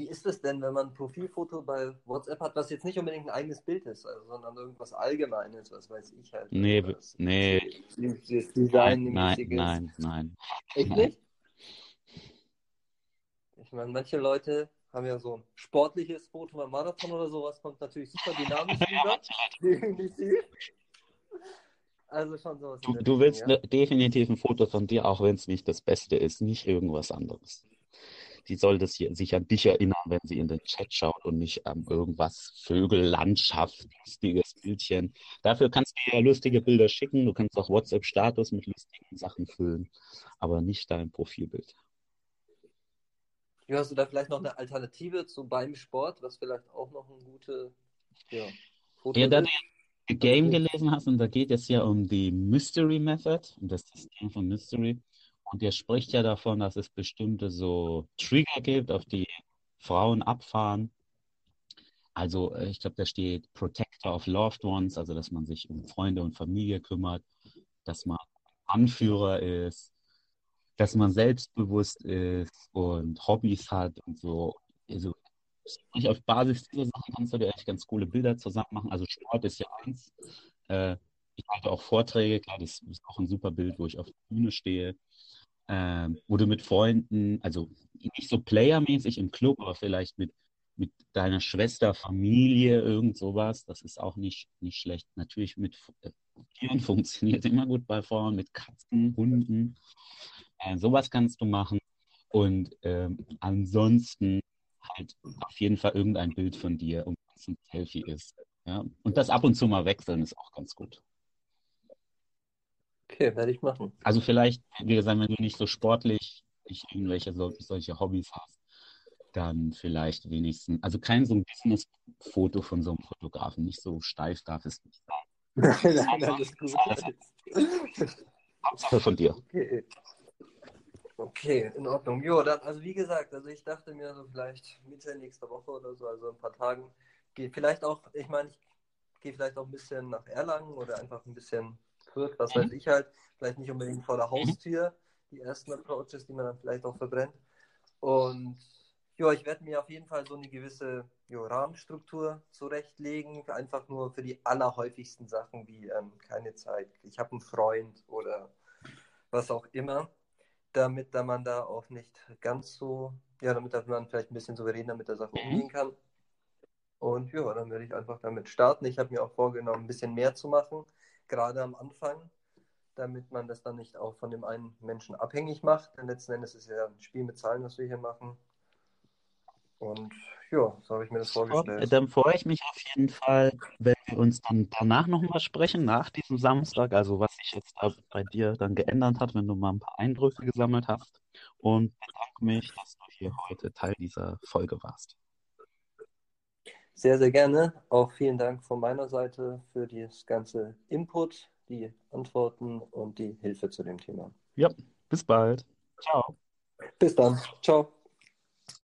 Wie ist es denn, wenn man ein Profilfoto bei WhatsApp hat, was jetzt nicht unbedingt ein eigenes Bild ist, also, sondern irgendwas Allgemeines, was weiß ich halt. Nee, nee. Das Design nein, nein, nein, nein. Echt nicht? Ich meine, manche Leute haben ja so ein sportliches Foto beim Marathon oder sowas, kommt natürlich super dynamisch [LAUGHS] rüber. Definitiv. Also schon sowas. Du, du willst ja? definitiv ein Foto von dir, auch wenn es nicht das Beste ist, nicht irgendwas anderes. Die soll das hier, sich an dich erinnern, wenn sie in den Chat schaut und nicht an irgendwas Vögel, Landschaft, lustiges Bildchen. Dafür kannst du ja lustige Bilder schicken. Du kannst auch WhatsApp-Status mit lustigen Sachen füllen, aber nicht dein Profilbild. Ja, hast du da vielleicht noch eine Alternative zu beim Sport, was vielleicht auch noch ein gute ja, Foto ja, da du Game gelesen hast und da geht es ja um die Mystery Method, um das System von Mystery. Und der spricht ja davon, dass es bestimmte so Trigger gibt, auf die Frauen abfahren. Also äh, ich glaube, da steht Protector of Loved Ones, also dass man sich um Freunde und Familie kümmert, dass man Anführer ist, dass man selbstbewusst ist und Hobbys hat und so. Also auf Basis dieser Sachen kannst du dir echt ganz coole Bilder zusammen machen. Also Sport ist ja eins. Äh, ich halte auch Vorträge, klar, das ist auch ein super Bild, wo ich auf der Bühne stehe. Äh, wo du mit Freunden, also nicht so playermäßig im Club, aber vielleicht mit, mit deiner Schwester, Familie, irgend sowas. Das ist auch nicht, nicht schlecht. Natürlich mit äh, Tieren [LAUGHS] funktioniert immer gut bei Frauen, mit Katzen, Hunden. Äh, sowas kannst du machen. Und ähm, ansonsten halt auf jeden Fall irgendein Bild von dir, und es ein Selfie ist. Ja? Und das ab und zu mal wechseln ist auch ganz gut. Okay, werde ich machen. Also vielleicht, wie gesagt, wenn du nicht so sportlich nicht irgendwelche so, solche Hobbys hast, dann vielleicht wenigstens, also kein so ein Business-Foto von so einem Fotografen, nicht so steif darf es nicht sein. Nein, [LAUGHS] nein, nein, das ist gut. Hauptsache von dir. Okay. Okay, in Ordnung. Jo, dann, also wie gesagt, also ich dachte mir so vielleicht Mitte nächster Woche oder so, also ein paar Tagen, gehe vielleicht auch, ich meine, ich gehe vielleicht auch ein bisschen nach Erlangen oder einfach ein bisschen Fürth, was weiß ich halt, vielleicht nicht unbedingt vor der mhm. Haustür, die ersten Approaches, die man dann vielleicht auch verbrennt. Und ja, ich werde mir auf jeden Fall so eine gewisse jo, Rahmenstruktur zurechtlegen, einfach nur für die allerhäufigsten Sachen wie ähm, keine Zeit, ich habe einen Freund oder was auch immer damit da man da auch nicht ganz so, ja, damit man vielleicht ein bisschen souveräner mit der Sache mhm. umgehen kann. Und ja, dann werde ich einfach damit starten. Ich habe mir auch vorgenommen, ein bisschen mehr zu machen, gerade am Anfang, damit man das dann nicht auch von dem einen Menschen abhängig macht. Denn letzten Endes ist es ja ein Spiel mit Zahlen, was wir hier machen. Und ja, so habe ich mir das vorgestellt. Dann freue ich mich auf jeden Fall, wenn wir uns dann danach nochmal sprechen, nach diesem Samstag, also was sich jetzt bei dir dann geändert hat, wenn du mal ein paar Eindrücke gesammelt hast. Und bedanke mich, dass du hier heute Teil dieser Folge warst. Sehr, sehr gerne. Auch vielen Dank von meiner Seite für das ganze Input, die Antworten und die Hilfe zu dem Thema. Ja, bis bald. Ciao. Bis dann. Ciao.